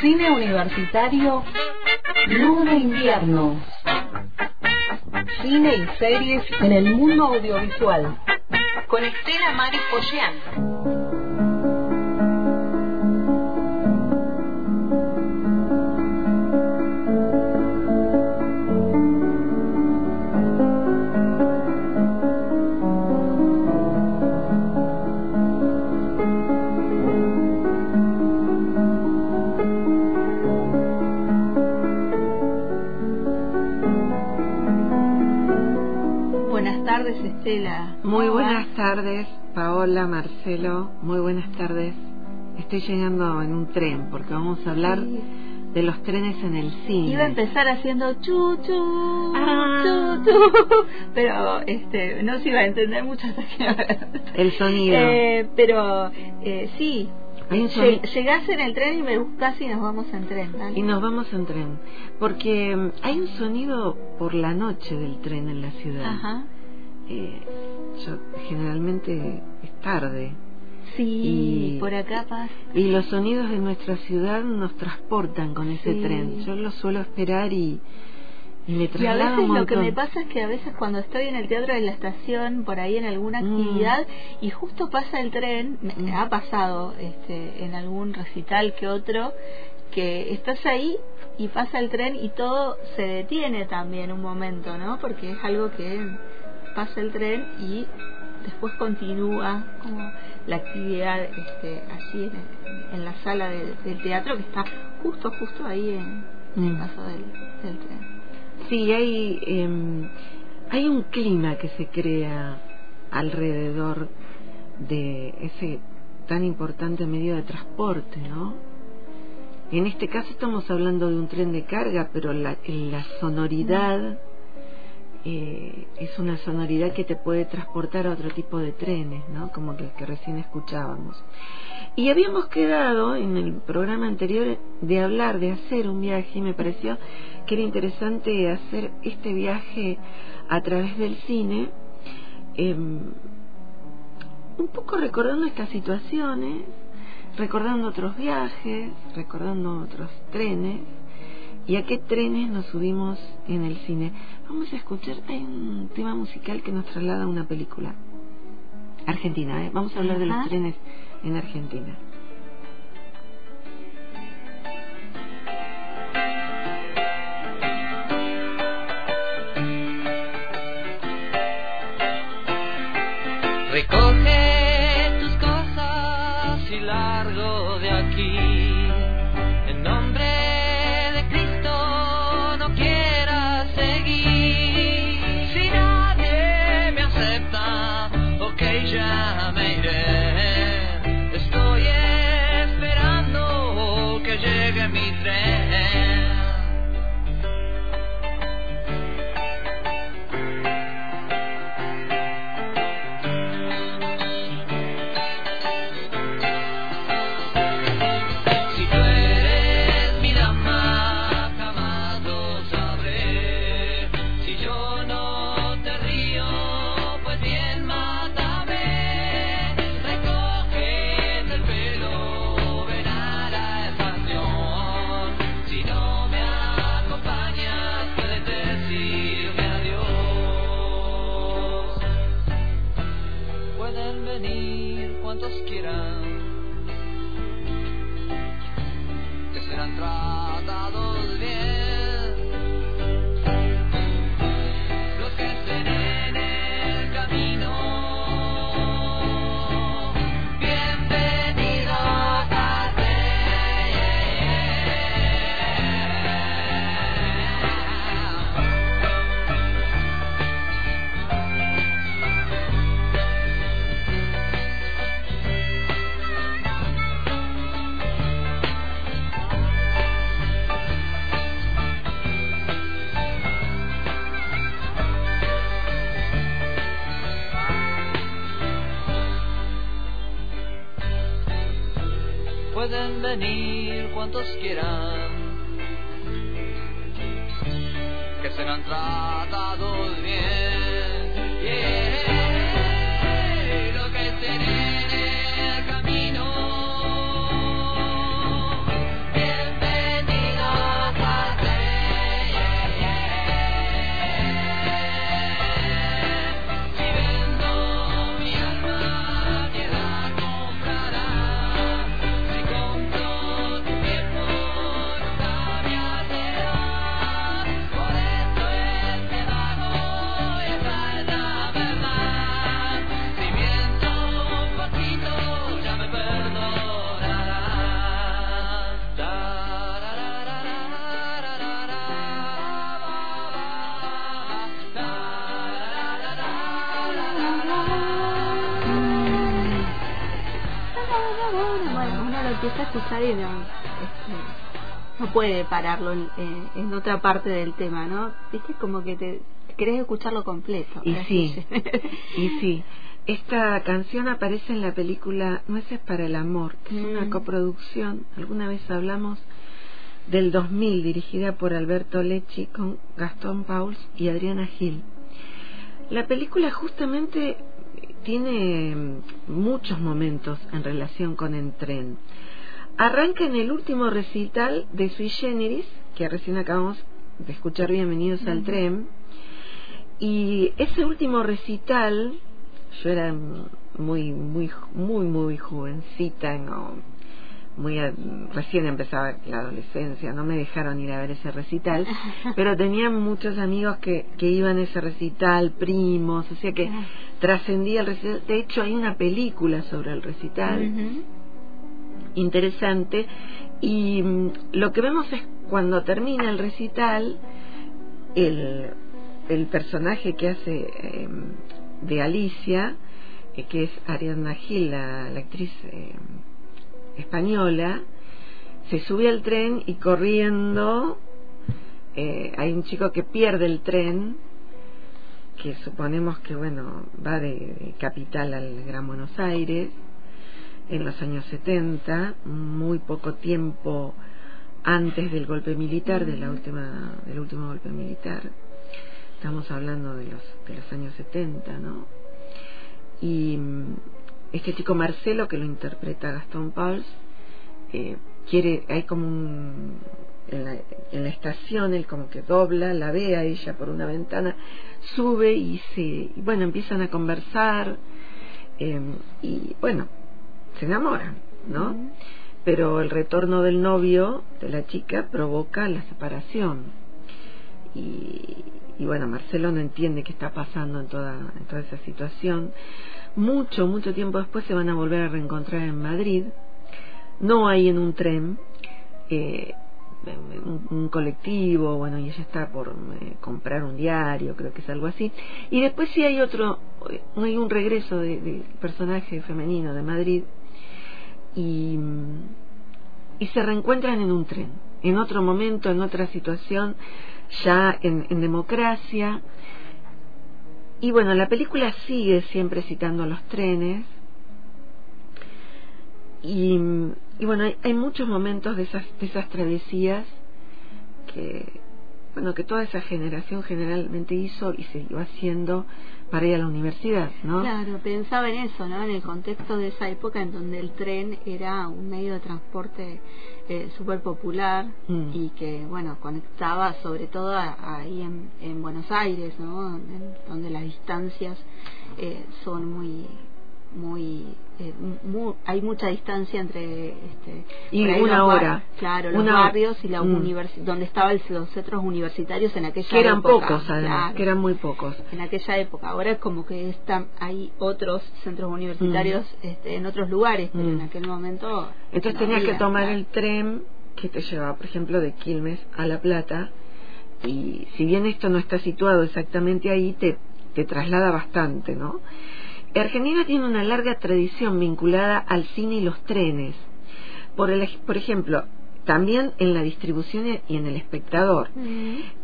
Cine Universitario de Invierno. Cine y series en el mundo audiovisual. Con Estela Mari Muy buenas tardes, Paola, Marcelo. Muy buenas tardes. Estoy llegando en un tren porque vamos a hablar de los trenes en el cine. Iba a empezar haciendo chu chu, ah. chu chu, pero este, no se iba a entender mucho hasta que el sonido. Eh, pero eh, sí, Llegás en el tren y me buscas y nos vamos en tren. Y nos vamos en tren. Porque mm, hay un sonido por la noche del tren en la ciudad. Ajá eh, yo, generalmente es tarde. Sí, y, por acá pasa. Y los sonidos de nuestra ciudad nos transportan con ese tren. Yo lo suelo esperar y, y me Y a veces lo que me pasa es que a veces cuando estoy en el teatro de la estación, por ahí en alguna mm. actividad, y justo pasa el tren, me, mm. ha pasado este, en algún recital que otro, que estás ahí y pasa el tren y todo se detiene también un momento, ¿no? Porque es algo que pasa el tren y después continúa como la actividad este, allí en, la sala del teatro que está justo, justo ahí en, el mm. paso del, tren. Sí, hay, em, hay un clima que se crea alrededor de ese tan importante medio de transporte, ¿no? En este caso estamos hablando de un tren de carga, pero la, la sonoridad eh, es una sonoridad que te puede transportar a otro tipo de trenes, ¿no? Como que, que recién escuchábamos. Y habíamos quedado en el programa anterior de hablar, de hacer un viaje, y me pareció que era interesante hacer este viaje a través del cine, em, un poco recordando estas situaciones, recordando otros viajes, recordando otros trenes y a qué trenes nos subimos en el cine. Vamos a escuchar, hay un tema musical que nos traslada a una película. Argentina, ¿eh? Vamos a hablar de los trenes en Argentina. Venir cuantos quieran, que serán tratados bien. Empieza a escuchar y no, este, no puede pararlo en, en- en otra parte del tema, ¿no? Viste, como que te querés escucharlo completo. Y sí, y sí. Esta canción aparece en la película Nueces para el Amor, que es una Mm. coproducción, alguna vez hablamos, del 2000, dirigida por Alberto Lecci con Gastón Pauls y Adriana Gil. La película justamente tiene muchos momentos en relación con el tren. Arranca en el último recital de Sui Generis, que recién acabamos de escuchar Bienvenidos al Tren, y ese último recital, yo era muy, muy, muy, muy jovencita, no, muy a- recién empezaba la adolescencia, no me dejaron ir a ver ese recital, pero tenía muchos amigos que, que iban a ese recital, primos, o sea que trascendía el recital. De hecho, hay una película sobre el recital. Interesante. Y mm, lo que vemos es cuando termina el recital el, el personaje que hace eh, de Alicia eh, que es Ariadna Gil la, actriz eh, española se sube al tren y corriendo eh, hay un chico que pierde el tren que suponemos que bueno va de capital al Gran Buenos Aires en los años 70, muy poco tiempo antes del golpe militar, de la última, del último golpe militar. Estamos hablando de los, de los años 70, ¿no? Y mm, este chico Marcelo, que lo interpreta Gastón Pauls, eh, quiere, hay como un, en la, en la estación, él como que dobla, la ve a ella por una ventana, sube y se, y bueno, empiezan a conversar, eh, y bueno, se enamoran, ¿no? Pero el retorno del novio de la chica provoca la separación. Y, y bueno, Marcelo no entiende qué está pasando en toda, en toda esa situación. Mucho, mucho tiempo después se van a volver a reencontrar en Madrid, no hay en un tren, eh, un, un colectivo, bueno, y ella está por eh, comprar un diario, creo que es algo así. Y después sí hay otro, eh, hay un regreso de, de personaje femenino de Madrid y, y se reencuentran en un tren, en otro momento, en otra situación, ya en, democracia. Y bueno, la película sigue siempre citando los trenes. Y, y bueno, hay, hay muchos momentos de esas, de esas travesías que, bueno, que toda esa generación generalmente hizo y siguió haciendo para ir a la universidad, ¿no? Claro, pensaba en eso, ¿no? En el contexto de esa época en donde el tren era un medio de transporte eh, súper popular Mm. y que, bueno, conectaba sobre todo a- ahí en, en Buenos Aires, ¿no? En- donde las distancias eh, son muy muy, eh, hay mucha distancia entre este Y una hora. claro los Una- barrios y la Mm. donde estaban los centros universitarios en aquella Que eran época pocos, además, claro que eran muy pocos. en aquella época. Ahora es como que están, hay otros centros universitarios este, en otros lugares, pero Mm. en aquel momento. Entonces no tenías que tomar claro. el tren que te llevaba, por ejemplo, de Quilmes a La Plata. Y si bien esto no está situado exactamente ahí, te, te traslada bastante, ¿no? Argentina tiene una larga tradición vinculada al cine y los trenes. Por, el, por ejemplo, también en la distribución y en el espectador.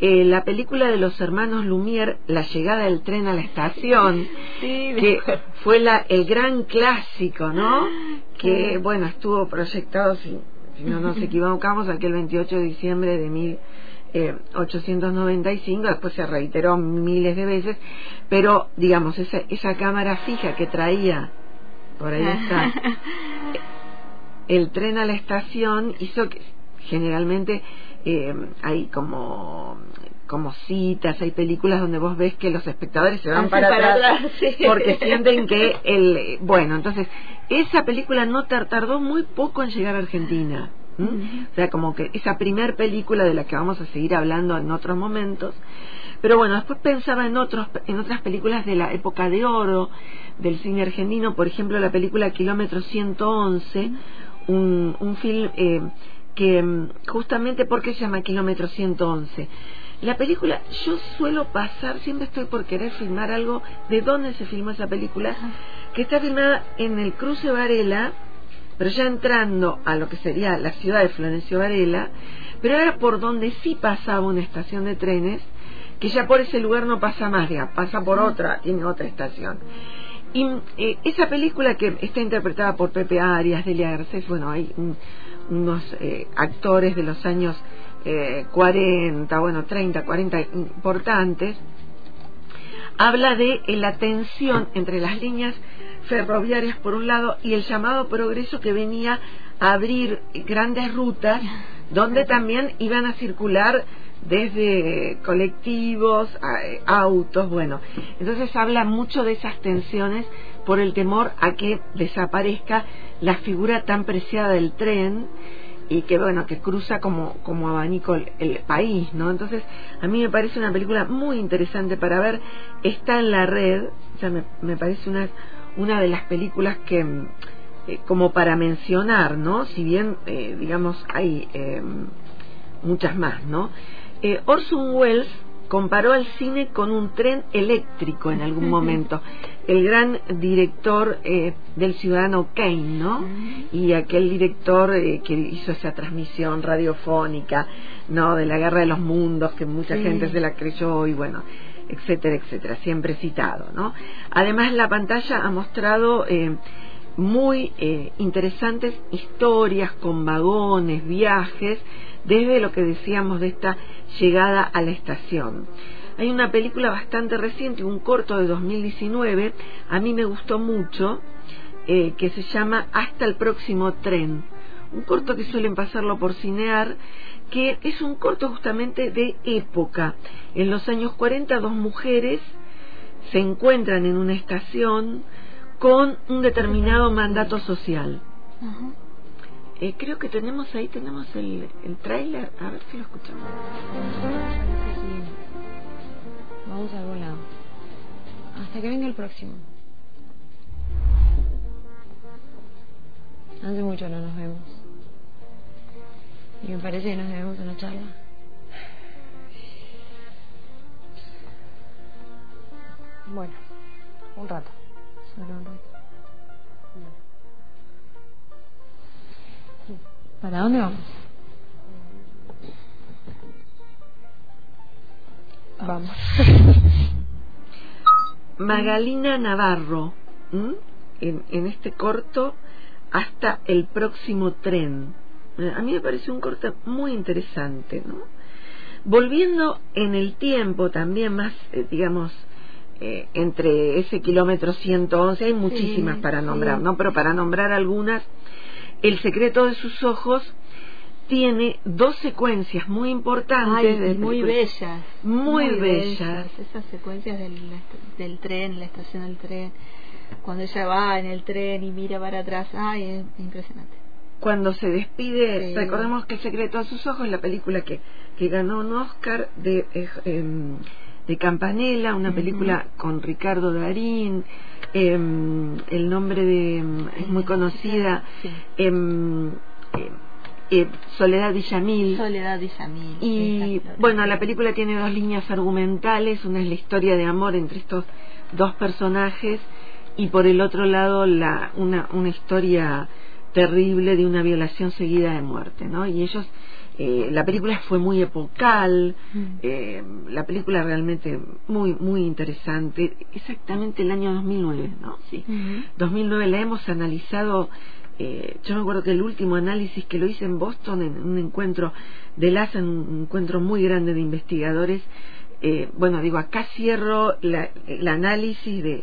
Eh, la película de los hermanos Lumière, La llegada del tren a la estación, Sí, que fue la, el gran clásico, ¿no? Que, Claro. bueno, estuvo proyectado, si, si no nos equivocamos, aquel 28 de diciembre de 1895, después se reiteró miles de veces, pero, digamos, esa, esa cámara fija que traía, por ahí está, el tren a la estación hizo que generalmente eh, hay como como citas, hay películas donde vos ves que los espectadores se van Así para, para atrás, atrás, sí. porque sienten que el bueno, entonces esa película no tar- tardó muy poco en llegar a Argentina. ¿M? Ujú. O sea, como que esa primer película de la que vamos a seguir hablando en otros momentos. Pero bueno, después pensaba en otros en otras películas de la época de oro del cine argentino, por ejemplo, la película Kilómetro 111, un, un film eh, que mm, justamente, ¿por qué se llama Kilómetro 111? La película, yo suelo pasar, siempre estoy por querer filmar algo de dónde se filmó esa película, que está filmada en el cruce Varela pero ya entrando a lo que sería la ciudad de Florencio Varela, pero era por donde sí pasaba una estación de trenes, que ya por ese lugar no pasa más, ya, pasa por otra, tiene otra estación. Y eh, esa película que está interpretada por Pepe Arias, Delia Garcés, bueno, hay un- unos eh, actores de los años eh, 40, bueno, 30, 40 importantes, habla de eh, la tensión entre las líneas ferroviarias por un lado y el llamado progreso que venía a abrir grandes rutas donde también iban a circular desde colectivos, a- autos, bueno. Entonces habla mucho de esas tensiones por el temor a que desaparezca la figura tan preciada del tren y que bueno que cruza como como abanico el, país no entonces a mí me parece una película muy interesante para ver está en la red o sea me, me parece una una de las películas que mm, eh, como para mencionar no si bien eh, digamos hay eh, muchas más no Eh, Orson Welles comparó al cine con un tren eléctrico en algún momento. El gran director eh, del Ciudadano Kane no y aquel director eh, que hizo esa transmisión radiofónica no de la guerra de los mundos que mucha Sí. gente se la creyó y bueno etcétera etcétera siempre citado no además la pantalla ha mostrado eh, muy eh, interesantes historias con vagones viajes desde lo que decíamos de esta llegada a la estación hay una película bastante reciente, un corto de 2019, a mí me gustó mucho, eh, que se llama Hasta el próximo tren. Un corto que suelen pasarlo por cinear, que es un corto justamente de época. En los años 40 dos mujeres se encuentran en una estación con un determinado mandato social. Eh, creo que tenemos ahí, tenemos el, el tráiler, a ver si lo escuchamos. Vamos a algún lado. Hasta que venga el próximo. Hace mucho no nos vemos. Y me parece que nos debemos una charla. Bueno, un rato. Solo un rato. ¿Para dónde vamos? Vamos. Magalina Navarro, en, en este corto, hasta el próximo tren. Eh, A mí me pareció un corto muy interesante, ¿no? Volviendo en el tiempo también más, eh, digamos, eh, entre ese kilómetro 111, hay muchísimas para nombrar, sí. ¿no? Pero para nombrar algunas, El secreto de sus ojos tiene dos secuencias muy importantes. Ay, muy bellas. Muy bellas. Esas secuencias del, del tren, la estación del tren. Cuando ella va en el tren y mira para atrás. Ay, es impresionante. Cuando se despide, Sí. recordemos que secreto de sus ojos, la película que, que ganó un Oscar de, eh, em, de Campanella, una película con Ricardo Darín, em, el nombre de em, es muy conocida, Sí. eh, eh, Soledad Villamil. Soledad y Yamil. Y bueno, la película tiene dos líneas argumentales, una es la historia de amor entre estos dos personajes y por el otro lado la, una, una historia terrible de una violación seguida de muerte, ¿no? Y ellos, eh, la película fue muy epocal, Mm. eh, la película realmente muy, muy interesante, exactamente el año 2009, ¿no? Sí. Ujú. 2009 la hemos analizado eh, yo me acuerdo que el último análisis que lo hice en Boston en un encuentro de LASA en un encuentro muy grande de investigadores eh, bueno digo acá cierro la, el análisis de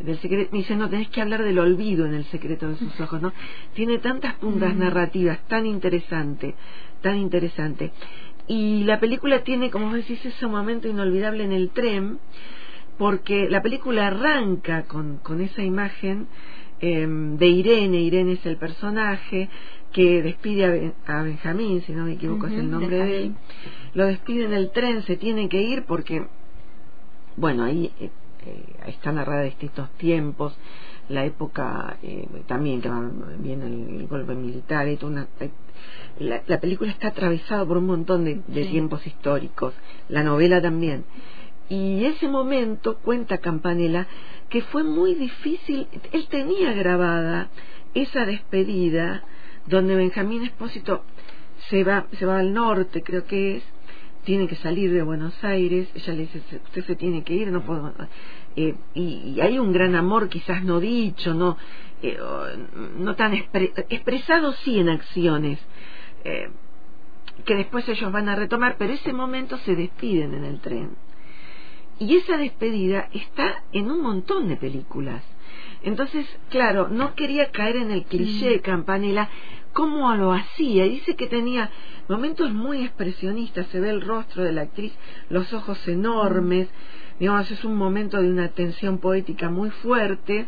del secreto me dice no tenés que hablar del olvido en el secreto de sus ojos no tiene tantas puntas Mm. narrativas tan interesante tan interesante y la película tiene como vos decís ese momento inolvidable en el tren porque la película arranca con, con esa imagen eh, de Irene, Irene es el personaje que despide a, Ben- a Benjamín, si no me equivoco es el nombre de él, Benjamín. lo despide en el tren, se tiene que ir porque, bueno, ahí eh, eh, está narrada distintos tiempos, la época eh, también que va- viene el, el golpe militar y una, eh, la, la película está atravesada por un montón de, de Sí. tiempos históricos, la novela también. Y ese momento, cuenta Campanella, que fue muy difícil, él tenía grabada esa despedida donde Benjamín Espósito se va, se va al norte, creo que es, tiene que salir de Buenos Aires, ella le dice, usted se tiene que ir, no puedo... Eh, y, y, hay un gran amor quizás no dicho, no, eh, no tan expre expresado sí en acciones, eh, que después ellos van a retomar, pero ese momento se despiden en el tren. Y esa despedida está en un montón de películas. Entonces, claro, no quería caer en el cliché de Campanella, cómo lo hacía. Dice que tenía momentos muy expresionistas, se ve el rostro de la actriz, los ojos enormes, digamos, es un momento de una tensión poética muy fuerte.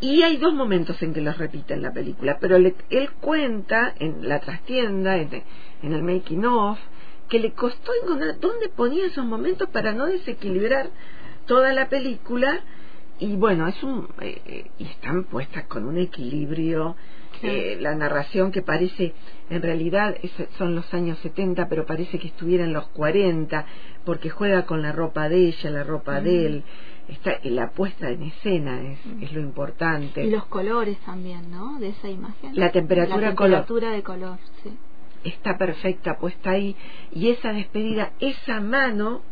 Y hay dos momentos en que los repite en la película, pero le, él cuenta en la trastienda, en, en el making of, que le costó encontrar dónde ponía esos momentos para no desequilibrar toda la película. Y bueno es un eh, eh, y están puestas con un equilibrio eh, la narración que parece en realidad es, son los años 70 pero parece que estuviera en los 40 porque juega con la ropa de ella la ropa de él. Está la puesta en escena es, es, lo importante. Y los colores también no de esa imagen. La temperatura, la temperatura color. de color sí. Está perfecta puesta ahí. Y esa despedida esa mano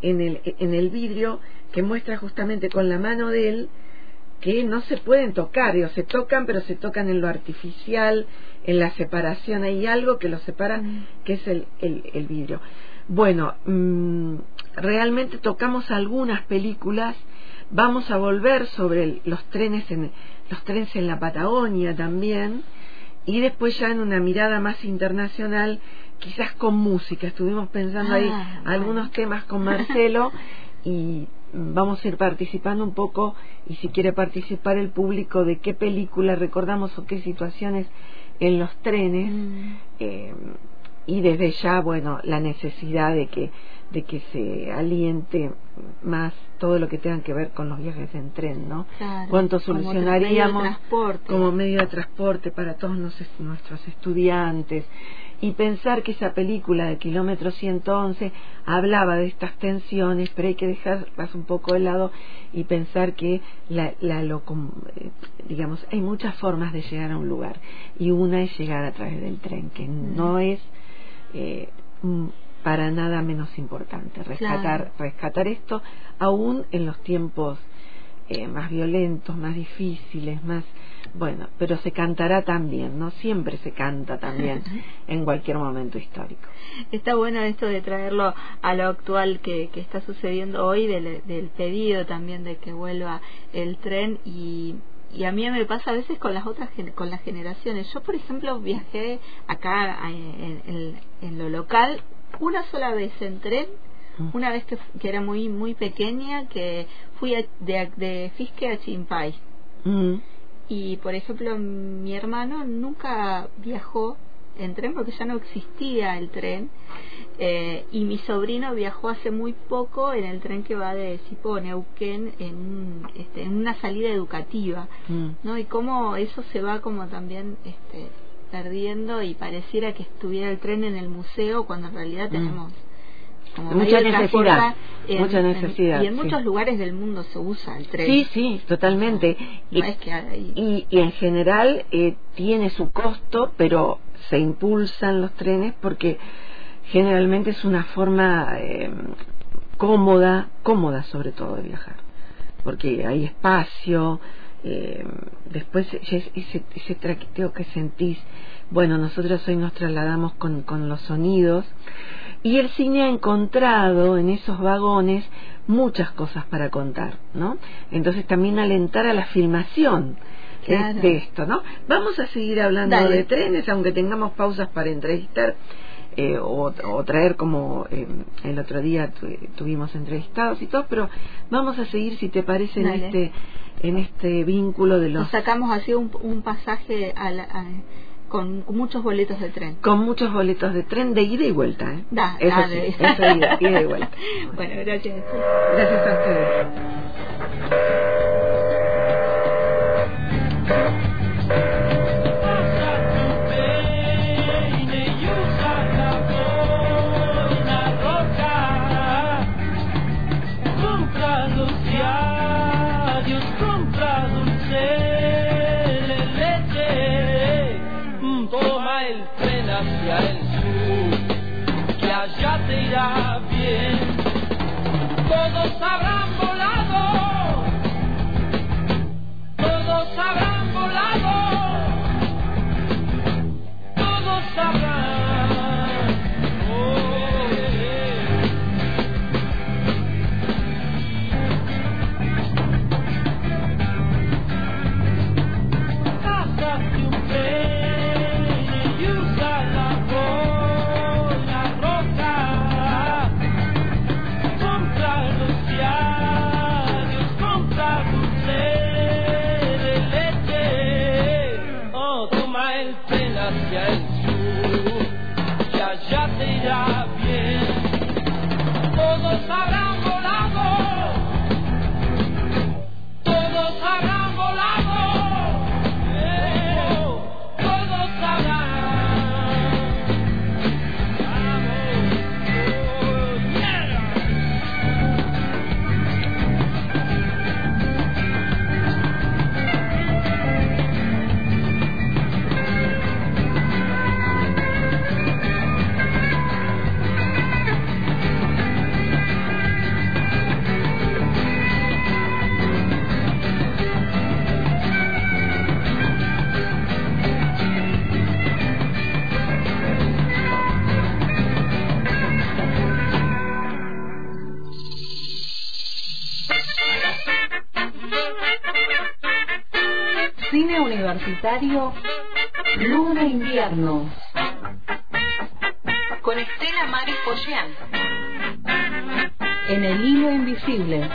en el en el vidrio que muestra justamente con la mano de él que no se pueden tocar, digo, se tocan, pero se tocan en lo artificial, en la separación, hay algo que lo separa, mm. que es el, el, el vidrio. Bueno, mmm, realmente tocamos algunas películas, vamos a volver sobre el, los trenes en los trenes en la Patagonia también, y después ya en una mirada más internacional, quizás con música, estuvimos pensando ahí Ah, algunos temas con Marcelo y vamos a ir participando un poco y si quiere participar el público de qué película recordamos o qué situaciones en los trenes Mm. eh, y desde ya bueno la necesidad de que de que se aliente más todo lo que tenga que ver con los viajes en tren, ¿no? Claro, Cuánto como solucionaríamos medio de transporte. como medio de transporte para todos nos- nuestros estudiantes y pensar que esa película de kilómetro 111 hablaba de estas tensiones, pero hay que dejarlas un poco de lado y pensar que la, la eh, digamos hay muchas formas de llegar a un lugar y una es llegar a través del tren que no es eh, mm, para nada menos importante rescatar Claro. rescatar esto aún en los tiempos eh, más violentos, más difíciles, más bueno, pero se cantará también, ¿no? Siempre se canta también en cualquier momento histórico. Está bueno esto de traerlo a lo actual que, que está sucediendo hoy, del, del pedido también de que vuelva el tren y, y a mí me pasa a veces con las otras con las generaciones. Yo, por ejemplo, viajé acá a- en, en- en lo local una sola vez en tren. Una vez que, que era muy muy pequeña, que fui a- de, de Fisque a Chimpay. Y por ejemplo, mi hermano nunca viajó en tren porque ya no existía el tren. Eh, y mi sobrino viajó hace muy poco en el tren que va de Sipo a Neuquén en, este, en una salida educativa. mm. ¿no? Y cómo eso se va como también este, perdiendo y pareciera que estuviera el tren en el museo cuando en realidad Mm. Como Mucha necesidad, transporte en- mucha en- necesidad, y en sí. muchos lugares del mundo se usa el tren. Sí, sí, totalmente. No es que hay- y, y en general eh, tiene su costo, pero se impulsan los trenes porque generalmente es una forma eh, cómoda, cómoda sobre todo de viajar, porque hay espacio, eh, después ese, ese traqueteo que sentís, bueno, nosotros hoy nos trasladamos con, con los sonidos y el cine ha encontrado en esos vagones muchas cosas para contar, ¿no? Entonces también alentar a la filmación de- Claro. de, esto, ¿no? Vamos a seguir hablando Dale. de trenes, aunque tengamos pausas para entrevistar eh, o, o traer como eh, el otro día tu- tuvimos entrevistados y todo, pero vamos a seguir si te parece en este en este vínculo de los Nos sacamos así un, un pasaje a la- a- con muchos boletos de tren. con muchos boletos de tren de ida y vuelta, ¿eh? Da, eso dale. sí, eso de ida, ida y vuelta. bueno, gracias. Gracias a ustedes. radio Luna Invierno con Estela Maris Pollán en el hilo invisible.